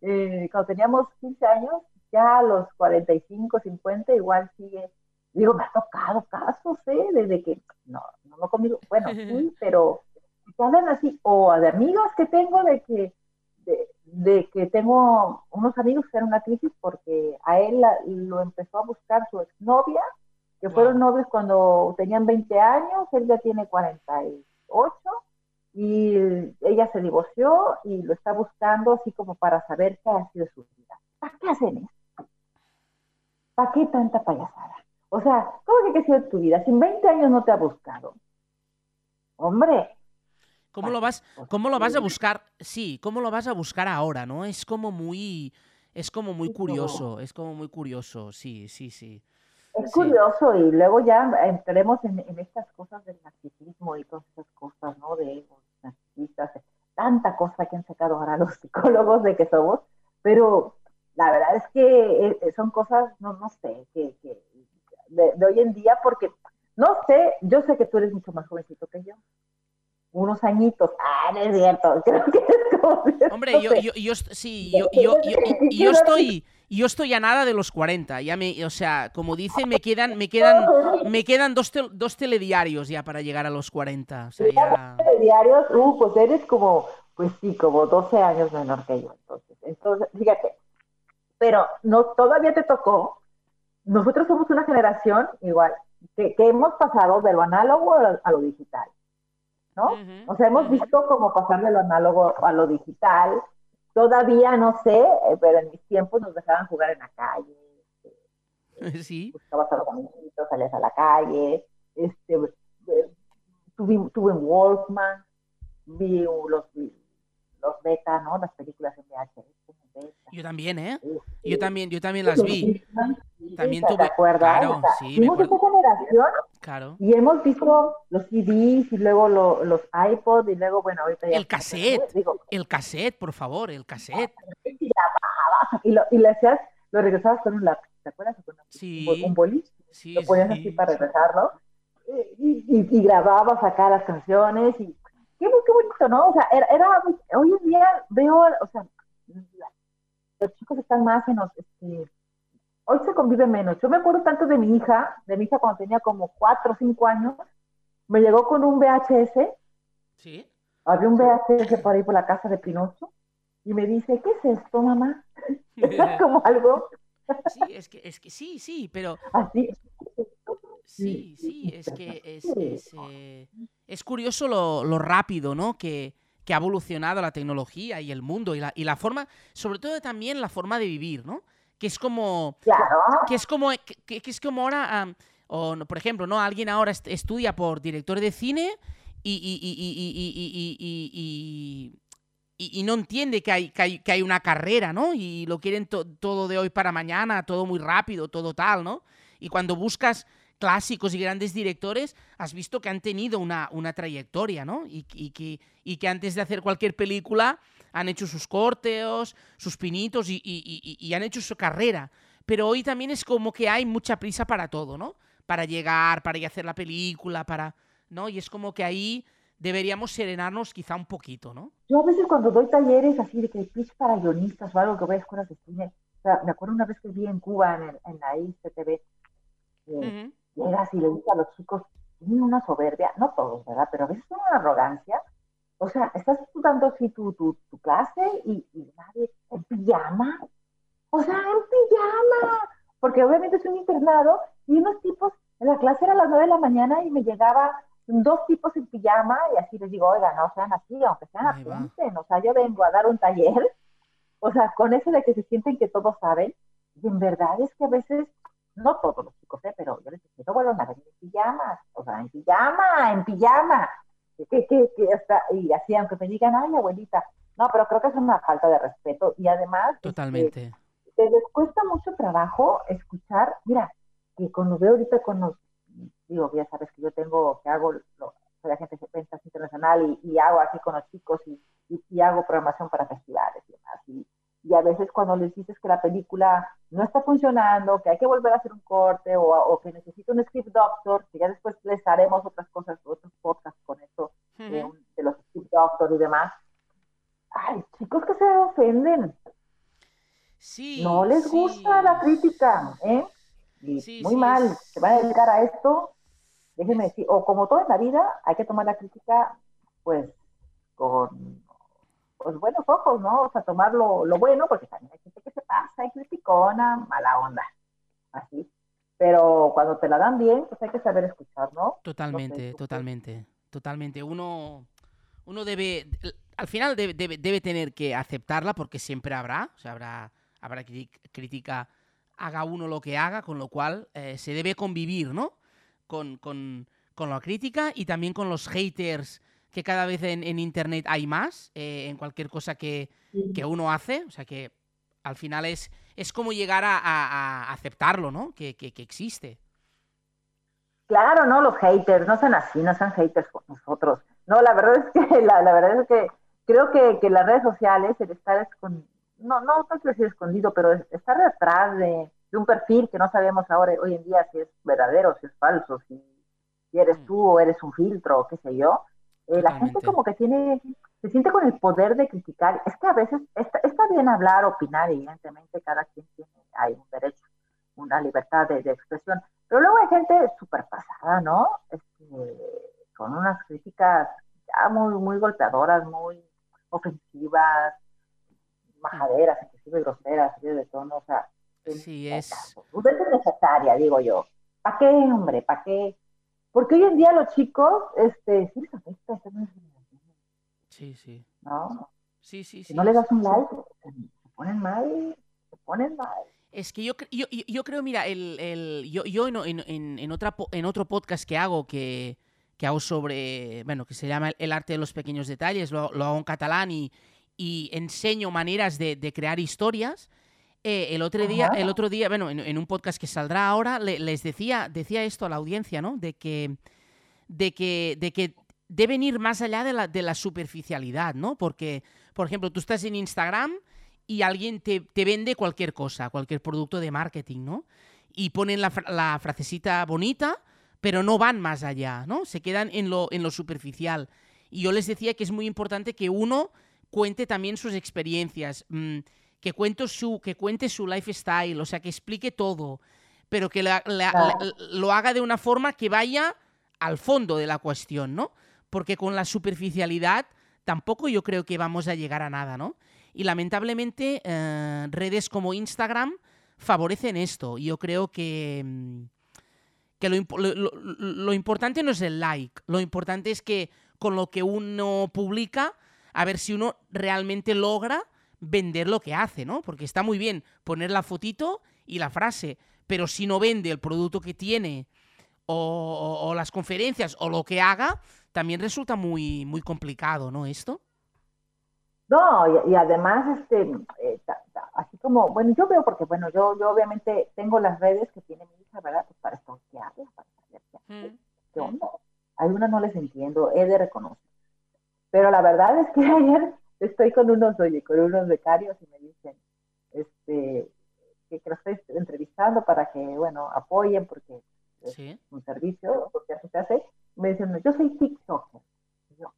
eh, cuando teníamos 15 años, ya a los 45, 50, igual sigue. Digo, me ha tocado casos, ¿eh? Desde que, no, no, no conmigo, bueno, sí, pero hablan así, o de amigos que tengo de que, de, de que tengo unos amigos que eran una crisis porque a él la- lo empezó a buscar su exnovia, que Wow. fueron novios cuando tenían 20 años, él ya tiene 48 y ella se divorció y lo está buscando así como para saber qué ha sido su vida. ¿Para qué hacen esto? ¿Para qué tanta payasada? O sea, ¿cómo que qué ha sido tu vida? Si en 20 años no te ha buscado. Hombre, ¿Cómo lo vas, cómo lo vas a buscar? Sí, ¿cómo lo vas a buscar ahora, no? Es como muy, es como muy curioso, es como muy curioso, sí, sí, sí. Es Sí. curioso y luego ya entraremos en, en estas cosas del narcisismo y todas esas cosas, ¿no? De egos narcisistas, tanta cosa que han sacado ahora los psicólogos de que somos, pero la verdad es que eh, son cosas, no, no sé, que, que de, de hoy en día, porque no sé, yo sé que tú eres mucho más jovencito que yo, unos añitos, ah, no es cierto, creo que es como... Hombre, no yo, yo, yo sí, yo, yo, yo, yo estoy, yo estoy a nada de los 40, ya me, o sea, como dicen, me quedan, me quedan, me quedan dos, tel- dos telediarios ya para llegar a los 40, o sea, ya... de diarios, uh, pues eres como, pues sí, como 12 años menor que yo, entonces, entonces, fíjate, pero no, todavía te tocó, nosotros somos una generación igual, que, que hemos pasado de lo análogo a lo, a lo digital, ¿no? Ujú, O sea, hemos visto como pasar de lo análogo a lo digital, todavía no sé, eh, pero en mis tiempos nos dejaban jugar en la calle, Sí, buscabas a los amiguitos, salías a la calle, este, eh, tuve, tuve un Walkman, vi los, los beta, ¿no? Las películas en VHS. yo también, ¿eh? Este, Yo también, yo también las vi, sí, también ¿te tuve- acuerdas? claro, O sea, sí, me acuerdo. esa generación claro. y hemos visto los CDs y luego lo- los iPods y luego, bueno, ahorita ya... El cassette. Digo, El cassette, por favor, el cassette. y grababas y lo, y le hacías, lo regresabas con un lápiz, ¿te acuerdas? Con Sí. un bolis. Sí, lo ponías sí, así para sí. regresarlo y, y, y grababas acá las canciones y qué, bu- qué bonito, ¿no? O sea, era, hoy en día veo, o sea, los chicos están más en los, este, hoy se convive menos. Yo me acuerdo tanto de mi hija, de mi hija cuando tenía como cuatro o cinco años, me llegó con un VHS, Sí. había un VHS por ahí por la casa de Pinocho, y me dice, ¿qué es esto, mamá? Era como algo Sí, es que, es que sí, sí, pero así. Sí, sí, es que es, es, es curioso lo, lo, rápido, ¿no? Que, que, ha evolucionado la tecnología y el mundo y la, y la, forma, sobre todo también la forma de vivir, ¿no? Que es como... Claro. Que es como, que, es como ahora... Por ejemplo, ¿no? Alguien ahora estudia por director de cine y, y, y, y no entiende que hay, que hay, que, hay, una carrera, ¿no? Y lo quieren todo de hoy para mañana, todo muy rápido, todo tal, ¿no? Y cuando buscas clásicos y grandes directores, has visto que han tenido una, una trayectoria, ¿no? Y, y que, y que antes de hacer cualquier película han hecho sus corteos, sus pinitos y, y- han hecho su carrera. Pero hoy también es como que hay mucha prisa para todo, ¿no? Para llegar, para ir a hacer la película, para... ¿No? Y es como que ahí deberíamos serenarnos quizá un poquito, ¿no? Yo a veces cuando doy talleres así de que pitch para guionistas o algo que voy a escuelas de cine, o sea, me acuerdo una vez que vi en Cuba, en, el- en la ICTV, eh. Llegas y le dices a los chicos, tienen una soberbia, no todos, ¿verdad? Pero a veces una arrogancia. O sea, estás dando así tu, tu, tu clase y, y nadie en pijama. O sea, en pijama. Porque obviamente es un internado y unos tipos, en la clase era a las nueve de la mañana y me llegaba dos tipos en pijama y así les digo, oiga, no sean así, aunque sean apunten, o sea, yo vengo a dar un taller, o sea, con eso de que se sienten que todos saben, y en verdad es que a veces, no todos los chicos, ¿eh? pero yo les digo, no vuelvan a venir en pijamas, o sea, en pijama, en pijama, que, que, que hasta, y así, aunque me digan, ay, abuelita, no, pero creo que es una falta de respeto, y además, este, Totalmente. te les cuesta mucho trabajo escuchar, mira, que cuando veo ahorita con los, digo, ya sabes que yo tengo, que hago, lo, soy agente de ventas internacional y, y, hago aquí con los chicos y, y, y, hago programación para festivales y demás. Y, y, a veces cuando les dices que la película no está funcionando, que hay que volver a hacer un corte o, o que necesito un script doctor, que ya después les haremos otras cosas, otros podcasts con esto, uh -huh. de, de los script doctor y demás. Ay, chicos que se ofenden. Sí, no les sí. gusta la crítica, ¿eh? Y Sí, muy sí, mal, es- se van a dedicar a esto, déjenme decir, o como todo en la vida, hay que tomar la crítica, pues, con pues, buenos ojos, ¿no? O sea, tomar lo, lo bueno, porque también hay gente que se pasa y criticona, mala onda, así. Pero cuando te la dan bien, pues hay que saber escuchar, ¿no? Totalmente, tú- totalmente, totalmente. Uno, uno debe, al final debe, debe, debe tener que aceptarla porque siempre habrá, o sea, habrá, habrá crítica, haga uno lo que haga, con lo cual eh, se debe convivir, ¿no? Con, con- con la crítica y también con los haters que cada vez en, en internet hay más, eh, en cualquier cosa que, que uno hace, o sea que al final es, es como llegar a, a- a aceptarlo, ¿no? Que, que- que existe. Claro, no, los haters, no sean así, no sean haters con nosotros. No, la verdad es que, la, la verdad es que creo que, que las redes sociales, el estar escondido, no, no, quiero decir escondido, pero es- estar detrás de, de un perfil que no sabemos ahora, hoy en día, si es verdadero, si es falso, si, si eres Mm. tú o eres un filtro, o qué sé yo, eh, la gente como que tiene, se siente con el poder de criticar. Es que a veces está, está bien hablar, opinar, evidentemente, cada quien tiene, hay un derecho, una libertad de, de expresión, pero luego hay gente súper pasada, ¿no? Este, con unas críticas ya muy, muy golpeadoras, muy ofensivas, majaderas, inclusive groseras, de tono, o sea, Sí, es... pues es innecesaria, digo yo. ¿Para qué, hombre? ¿Para qué? Porque hoy en día los chicos, este, sí les afecta esta Sí, sí. ¿no? Sí, sí, Si sí. no le das un like, se, ponen mal, se ponen mal. Es que yo, yo, yo- creo, mira, el, el- yo, yo en, en- en- otra, en otro podcast que hago, que, que hago sobre, bueno, que se llama El arte de los pequeños detalles, lo, lo hago en catalán y, y enseño maneras de, de crear historias. Eh, el, otro día, el otro día, bueno, en, en un podcast que saldrá ahora, le- les decía, decía esto a la audiencia, ¿no? De que, de que, de que deben ir más allá de la, de la superficialidad, ¿no? Porque, por ejemplo, tú estás en Instagram y alguien te, te vende cualquier cosa, cualquier producto de marketing, ¿no? Y ponen la, la frasecita bonita, pero no van más allá, ¿no? Se quedan en lo, en lo superficial. Y yo les decía que es muy importante que uno cuente también sus experiencias, mm, que, cuente su, que cuente su lifestyle, o sea, que explique todo, pero que la- la- Claro. la- lo haga de una forma que vaya al fondo de la cuestión, ¿no? Porque con la superficialidad tampoco yo creo que vamos a llegar a nada, ¿no? Y lamentablemente eh, redes como Instagram favorecen esto. Y yo creo que, mm, que lo- lo importante no es el like, lo importante es que con lo que uno publica, a ver si uno realmente logra vender lo que hace, ¿no? Porque está muy bien poner la fotito y la frase, pero si no vende el producto que tiene o, o- o las conferencias o lo que haga, también resulta muy, muy complicado, ¿no? Esto. No, y, y además, este, eh, ta- ta- así como, bueno, yo veo porque, bueno, yo, yo obviamente tengo las redes que tiene mi hija, ¿verdad? Pues para stalkearla, para saber qué onda. Algunas no les entiendo, he de reconocer. Pero la verdad es que ayer estoy con unos, oye, con unos becarios y me dicen, este, que, que los estoy entrevistando para que, bueno, apoyen porque es Sí. un servicio, porque así se hace. Me dicen, yo soy TikToker. Y yo,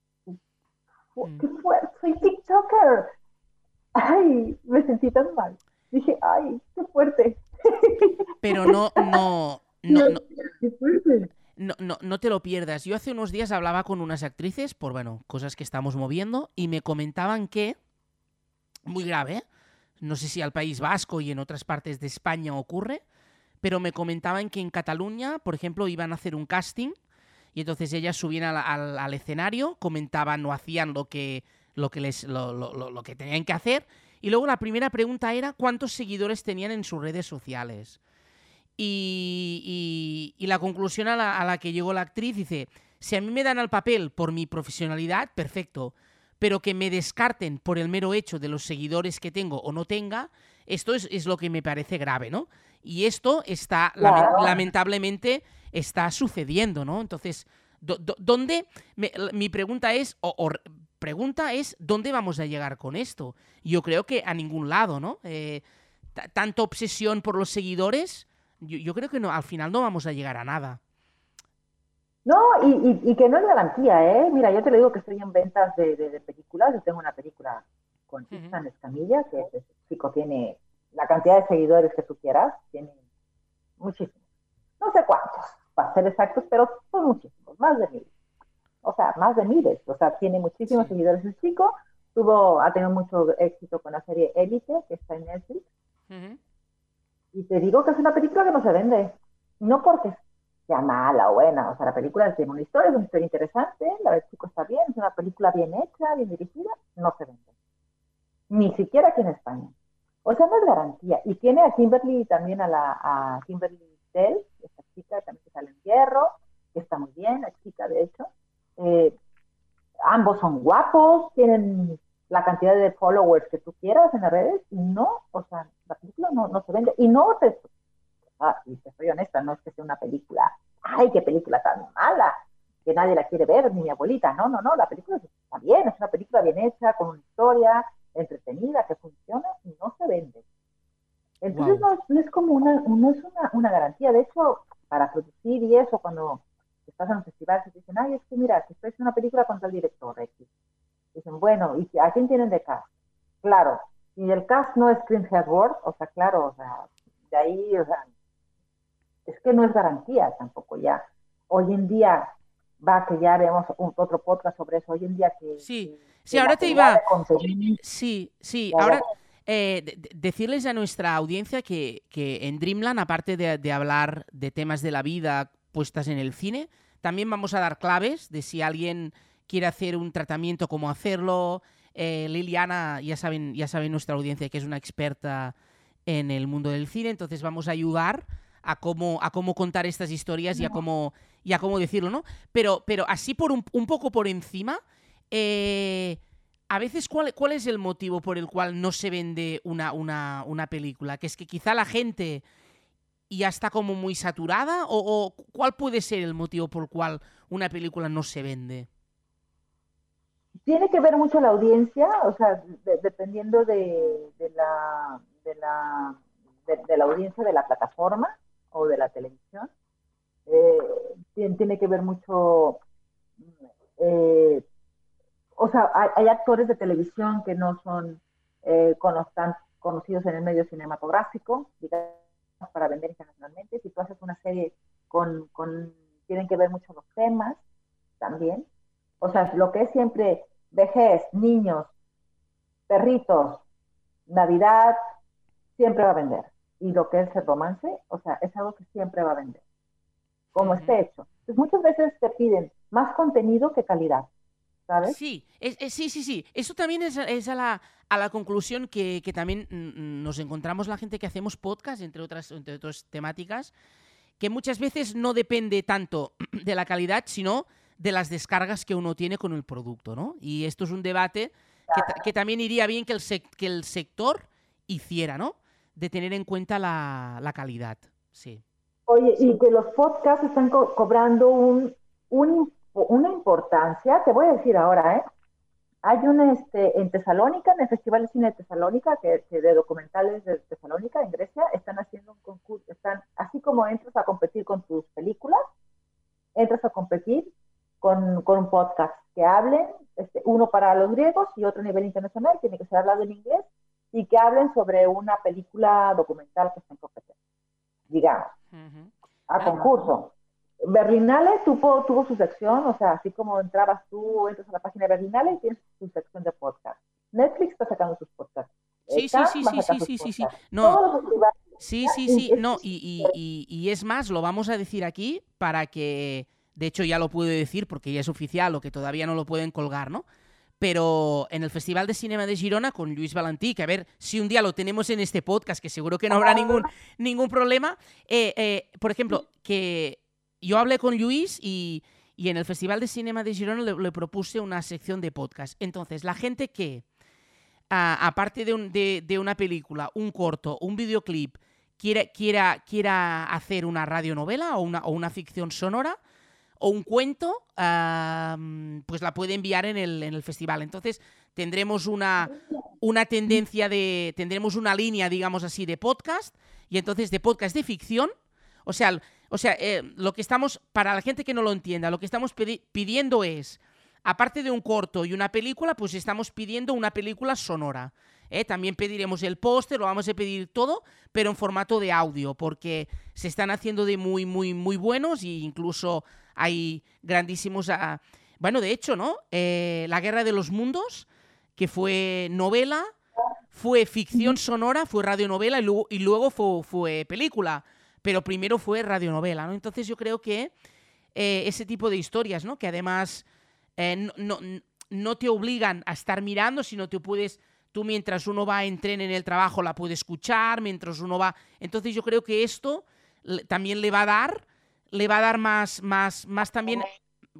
"Fu- Mm. qué fuerte, soy TikToker. Ay, me sentí tan mal. Dije, ay, qué fuerte. Pero no, no, no, no, Qué fuerte. No, no, no te lo pierdas. Yo hace unos días hablaba con unas actrices por, bueno, cosas que estamos moviendo y me comentaban que, muy grave, no sé si al País Vasco y en otras partes de España ocurre, pero me comentaban que en Cataluña, por ejemplo, iban a hacer un casting y entonces ellas subían al, al, escenario, comentaban o hacían lo que, lo que, les, lo, lo, lo, que tenían que hacer. Y luego la primera pregunta era cuántos seguidores tenían en sus redes sociales. Y, y, y la conclusión a la, a la, que llegó la actriz dice, si a mí me dan el papel por mi profesionalidad, perfecto, pero que me descarten por el mero hecho de los seguidores que tengo o no tenga, esto es, es lo que me parece grave, ¿no? Y esto está, lamentablemente, está sucediendo, ¿no? Entonces, ¿dónde? Me, mi pregunta es, o, o, pregunta es, ¿dónde vamos a llegar con esto? Yo creo que a ningún lado, ¿no? Eh, tanta obsesión por los seguidores, yo, yo, creo que no, al final no vamos a llegar a nada. No, y, y, y, que no es garantía, ¿eh? Mira, yo te lo digo que estoy en ventas de, de, de películas, yo tengo una película con Tristan uh -huh. Escamilla, que ese chico tiene la cantidad de seguidores que tú quieras, tiene muchísimos. No sé cuántos, para ser exactos, pero son muchísimos, más de mil. O sea, más de miles. O sea, tiene muchísimos sí. seguidores el chico. Tuvo, ha tenido mucho éxito con la serie Élite, que está en Netflix. Uh -huh. Y te digo que es una película que no se vende. No porque sea mala o buena. O sea, la película tiene una historia, es una historia interesante, la del chico está bien, es una película bien hecha, bien dirigida, no se vende. Ni siquiera aquí en España. O sea, no es garantía. Y tiene a Kimberly también a la a Kimberly Dell, esta chica también que sale en hierro, que está muy bien, la chica de hecho. Eh, ambos son guapos, tienen la cantidad de followers que tú quieras en las redes, y no, o sea, la película no, no se vende. Y no te, ah, y te soy honesta, no es que sea una película, ay, qué película tan mala, que nadie la quiere ver, ni mi abuelita, no, no, no, la película está bien, es una película bien hecha, con una historia entretenida, que funciona, y no se vende. Entonces wow. no, no, es como una, no es una, una, garantía, de hecho, para producir y eso, cuando estás en un festival, se dicen, ay, es que mira, que estoy haciendo una película contra el director X. Dicen, bueno, ¿y a quién tienen de cast? Claro, y el cast no es Chris Hemsworth, o sea, claro, o sea, de ahí, o sea, es que no es garantía tampoco ya. Hoy en día, va que ya haremos un, otro podcast sobre eso, hoy en día que... Sí, que, sí, ahora te iba... Sí, sí, ahora... Eh, de decirles a nuestra audiencia que, que en Dreamland, aparte de, de, hablar de temas de la vida puestas en el cine, también vamos a dar claves de si alguien quiere hacer un tratamiento, cómo hacerlo. Eh, Liliana, ya saben, ya saben nuestra audiencia que es una experta en el mundo del cine, entonces vamos a ayudar a cómo, a cómo contar estas historias no. y, a cómo, y a cómo decirlo, ¿no? Pero, pero así por un, un poco por encima, eh, a veces ¿cuál, ¿cuál, es el motivo por el cual no se vende una, una, una, película? Que es que quizá la gente ya está como muy saturada o, o, cuál puede ser el motivo por el cual una película no se vende? Tiene que ver mucho la audiencia, o sea, de, dependiendo de, de, la, de, la, de, la audiencia de la plataforma o de la televisión. Eh, tiene, que ver mucho eh, o sea, hay, hay, actores de televisión que no son eh, conocidos en el medio cinematográfico, digamos, para vender internacionalmente. Si tú haces una serie con, con, tienen que ver mucho los temas también. O sea, lo que es siempre vejez, niños, perritos, Navidad, siempre va a vender. Y lo que es el romance, o sea, es algo que siempre va a vender, como uh -huh. esté hecho. Entonces, muchas veces te piden más contenido que calidad. ¿sabes? Sí, es, es, sí, sí, sí. Eso también es, es a, la, a, la, conclusión que, que, también nos encontramos la gente que hacemos podcast, entre otras, entre otras temáticas, que muchas veces no depende tanto de la calidad, sino de las descargas que uno tiene con el producto, ¿no? Y esto es un debate que, que también iría bien que el, sec, que el sector hiciera, ¿no? De tener en cuenta la, la calidad, sí. Oye, y que los podcasts están co cobrando un, un una importancia, te voy a decir ahora, ¿eh? Hay un, este, en Tesalónica, en el Festival de Cine de Tesalónica, que, que, de documentales de Tesalónica, en Grecia, están haciendo un concurso, están, así como entras a competir con tus películas, entras a competir con, con un podcast que hablen, este, uno para los griegos y otro a nivel internacional, tiene que ser hablado en inglés, y que hablen sobre una película documental que está en competencia, digamos, uh -huh. a concurso. Berlinale tuvo, tuvo su sección, o sea, así como entrabas tú, entras a la página de Berlinale y tienes su sección de podcast. Netflix está sacando sus podcasts. Sí, sí, sí, sí, sí, sí, sí, sí, no. Sí, sí, sí, no, y, y, y, y, es más, lo vamos a decir aquí para que de hecho ya lo puedo decir porque ya es oficial o que todavía no lo pueden colgar, ¿no? Pero en el Festival de Cinema de Girona con Luis Valentí, que a ver si un día lo tenemos en este podcast, que seguro que no habrá ningún, ningún problema. Eh, eh, por ejemplo, que yo hablé con Luis y, y en el Festival de Cinema de Girona le, propuse una sección de podcast. Entonces, la gente que, aparte de, un- de- de una película, un corto, un videoclip, quiera, quiera, quiera hacer una radionovela o una, o una ficción sonora o un cuento, pues la puede enviar en el, en el festival. Entonces tendremos una, una tendencia de, tendremos una línea, digamos así, de podcast y entonces de podcast de ficción. O sea, o sea eh, lo que estamos, para la gente que no lo entienda, lo que estamos pidiendo es, aparte de un corto y una película, pues estamos pidiendo una película sonora. ¿eh? También pediremos el póster, lo vamos a pedir todo, pero en formato de audio, porque se están haciendo de muy, muy, muy buenos e incluso hay grandísimos... ah, bueno, de hecho, ¿no? Eh, La Guerra de los Mundos, que fue novela, fue ficción sonora, fue radionovela y luego, y luego fue, fue película, pero primero fue radionovela, ¿no? Entonces yo creo que eh, ese tipo de historias, ¿no? Que además eh, no, no- no te obligan a estar mirando, sino te puedes, tú mientras uno va en tren en el trabajo la puedes escuchar, mientras uno va... Entonces yo creo que esto también le va a dar, le va a dar más, más, más también,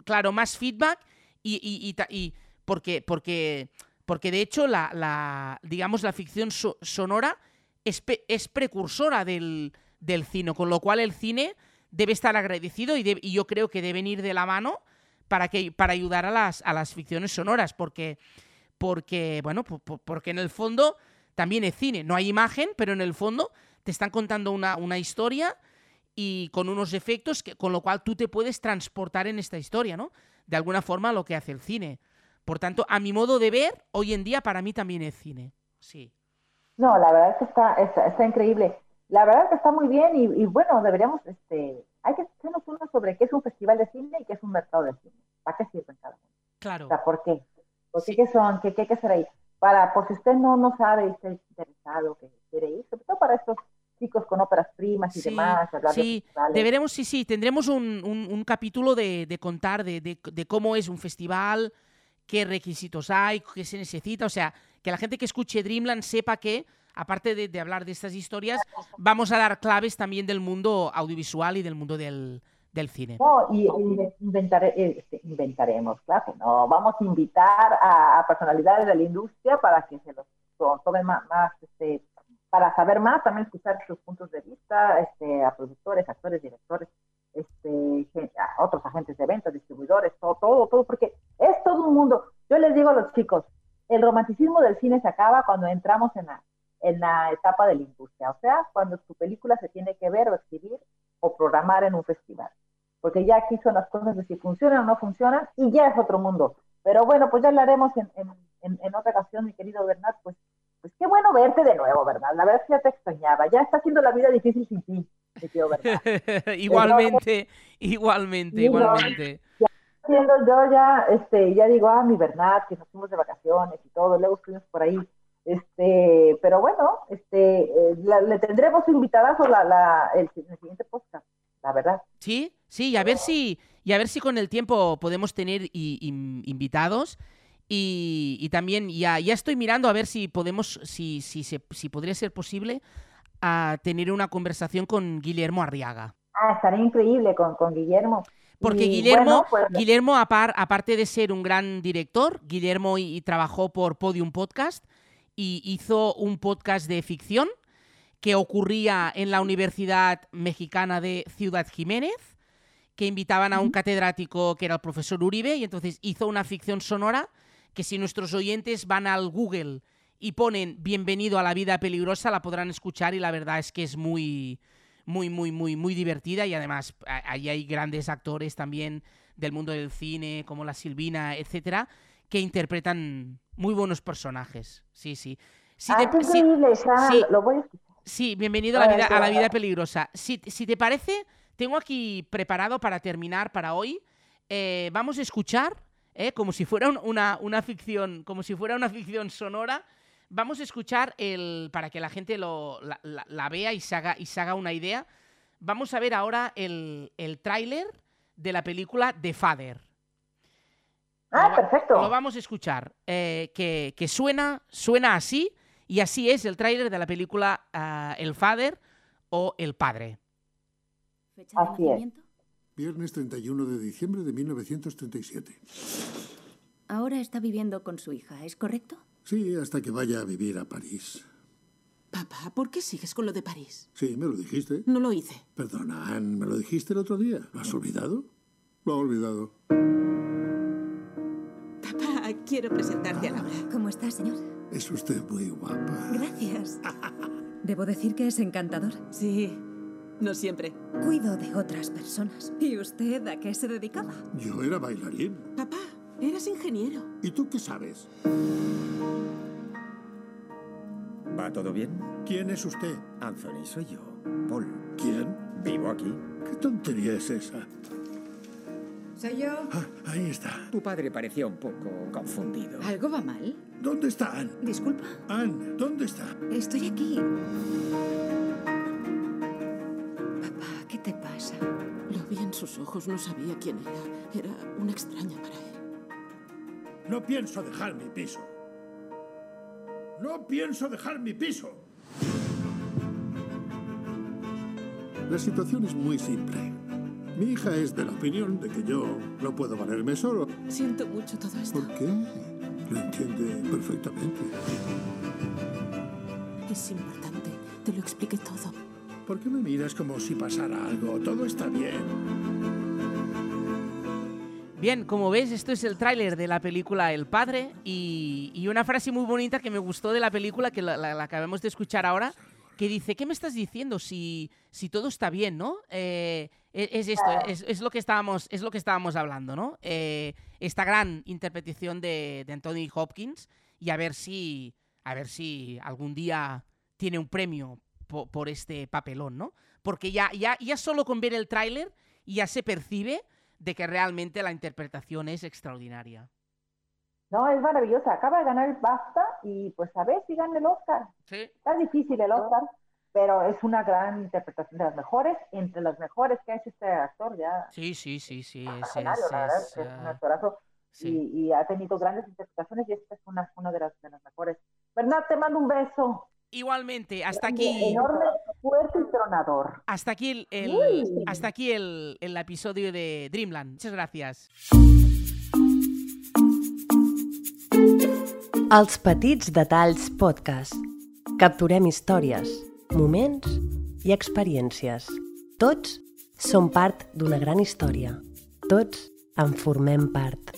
claro, más feedback y, y, y y porque, porque, porque de hecho la, la digamos, la ficción so- sonora es, pe- es precursora del, del cine, con lo cual el cine debe estar agradecido y, de- y yo creo que deben ir de la mano para, que, para ayudar a las, a las ficciones sonoras, porque, porque, bueno, po- po- porque en el fondo también es cine, no hay imagen, pero en el fondo te están contando una, una historia y con unos efectos, que, con lo cual tú te puedes transportar en esta historia, ¿no? De alguna forma lo que hace el cine. Por tanto, a mi modo de ver, hoy en día para mí también es cine. Sí. No, la verdad es que está, está, está increíble. La verdad es que está muy bien y, y bueno, deberíamos, este, hay que hacernos uno sobre qué es un festival de cine y qué es un mercado de cine. ¿Para qué sirven cada uno? Claro. O sea, ¿por qué? ¿Por qué, Sí. qué son? ¿Qué, qué hay que hacer ahí? Para, por si usted no, no sabe y está interesado, que quiere ir, sobre todo para estos chicos con óperas primas y Sí, demás, de sí, festivales. Deberemos, sí, sí, tendremos un, un- un capítulo de, de contar de, de- de cómo es un festival, qué requisitos hay, qué se necesita. O sea, que la gente que escuche Dreamland sepa que, aparte de, de hablar de estas historias, vamos a dar claves también del mundo audiovisual y del mundo del, del cine. No, y, y inventare- eh, este, inventaremos, claro que no. Vamos a invitar a, a personalidades de la industria para que se los to- tomen más, más, este, para saber más, también escuchar sus puntos de vista, este, a productores, actores, directores, este, a otros agentes de ventas, distribuidores, todo, todo, todo, porque es todo un mundo. Yo les digo a los chicos, el romanticismo del cine se acaba cuando entramos en la, en la etapa de la industria, o sea, cuando tu película se tiene que ver o exhibir o programar en un festival porque ya aquí son las cosas de si funcionan o no funcionan y ya es otro mundo. Pero bueno, pues ya hablaremos en, en, en, en otra ocasión, mi querido Bernat, pues, pues qué bueno verte de nuevo, ¿verdad? La verdad es que ya te extrañaba, ya está haciendo la vida difícil sin ti, mi querido Bernat. igualmente, igualmente, igualmente. Haciendo yo ya, este, ya digo, ah, mi Bernat, que nos fuimos de vacaciones y todo, luego estuvimos por ahí. Este, pero bueno, este, eh, la- le tendremos invitadazo la, la, el, el siguiente podcast, la verdad. Sí, sí, y a ver si, y a ver si con el tiempo podemos tener i- in- invitados. Y, y también ya, ya estoy mirando a ver si podemos, si, si, se- si podría ser posible a tener una conversación con Guillermo Arriaga. Ah, estaría increíble con, con Guillermo. Porque Y, Guillermo, bueno, pues, Guillermo apar- aparte de ser un gran director, Guillermo y, y trabajó por Podium Podcast y hizo un podcast de ficción que ocurría en la Universidad Mexicana de Ciudad Jiménez, que invitaban a un catedrático que era el profesor Uribe, y entonces hizo una ficción sonora que si nuestros oyentes van al Google y ponen Bienvenido a la vida peligrosa, la podrán escuchar y la verdad es que es muy, muy, muy, muy, muy divertida y además ahí hay grandes actores también del mundo del cine, como la Silvina, etcétera, que interpretan muy buenos personajes. Sí, sí. Si ah, te- sí. lo voy a. Sí, bienvenido a la vida, a la vida peligrosa. Si, si te parece, tengo aquí preparado para terminar para hoy. eh, vamos a escuchar, eh, como si fuera un- una, una ficción, como si fuera una ficción sonora. Vamos a escuchar el, para que la gente lo, la, la- la vea y se, haga, y se haga una idea. Vamos a ver ahora el, el tráiler de la película The Father. Ah, Lo- perfecto. Lo vamos a escuchar, eh, que, que suena, suena así, y así es el tráiler de la película ah, El Father o El Padre. ¿Fecha de Así es. nacimiento? Viernes 31 de diciembre de 1937. Ahora está viviendo con su hija, ¿es correcto? Sí, hasta que vaya a vivir a París. Papá, ¿por qué sigues con lo de París? Sí, me lo dijiste. No lo hice. Perdona, Anne, me lo dijiste el otro día. ¿Lo has olvidado? Lo ha olvidado. Papá, quiero presentarte a Laura. ¿Cómo está, señor? Es usted muy guapa. Gracias. Debo decir que es encantador. Sí, no siempre. Cuido de otras personas. ¿Y usted a qué se dedicaba? Yo era bailarín. Papá, eras ingeniero. ¿Y tú qué sabes? ¿Va todo bien? ¿Quién es usted? Anthony, soy yo. Paul. ¿Quién? Vivo aquí. ¿Qué tontería es esa? Soy yo. Ah, ahí está. Tu padre parecía un poco confundido. ¿Algo va mal? ¿Dónde está Anne? Disculpa. Anne, ¿dónde está? Estoy aquí. ¿Qué te pasa? Lo vi en sus ojos, no sabía quién era. Era una extraña para él. No pienso dejar mi piso. No pienso dejar mi piso. La situación es muy simple. Mi hija es de la opinión de que yo no puedo valerme solo. Siento mucho todo esto. ¿Por qué? Lo entiende perfectamente. Es importante. Te lo expliqué todo. ¿Por qué me miras como si pasara algo? Todo está bien. Bien, como ves, esto es el tráiler de la película El Padre y, una frase muy bonita que me gustó de la película, que la, acabamos de escuchar ahora, que dice, ¿qué me estás diciendo si, si todo está bien, no? Eh, e- es, esto, es, es lo que estábamos, es lo que estábamos hablando, ¿no? Eh, esta gran interpretación de, de Anthony Hopkins y a ver si, a ver si algún día tiene un premio po- por este papelón, ¿no? Porque ya, ya, ya solo con ver el tráiler ya se percibe de que realmente la interpretación es extraordinaria. No, es maravillosa. Acaba de ganar el BAFTA y pues a ver si gana el Oscar. Sí. Está difícil el Oscar, pero es una gran interpretación de las mejores, entre las mejores que ha hecho este actor ya. Sí, sí, sí, sí. Es, es- es, es un ah, actorazo sí. y, y ha tenido grandes interpretaciones y esta es una, una de, las, de las mejores. Bernard, te mando un beso. Igualmente, hasta aquí, Enorme, fuerte y tronador. hasta aquí el, el- Uy. hasta aquí el, el episodio de Dreamland. Muchas gracias. Els petits detalls podcast. Capturem històries, moments i experiències. Tots som part d'una gran història. Tots en formem part.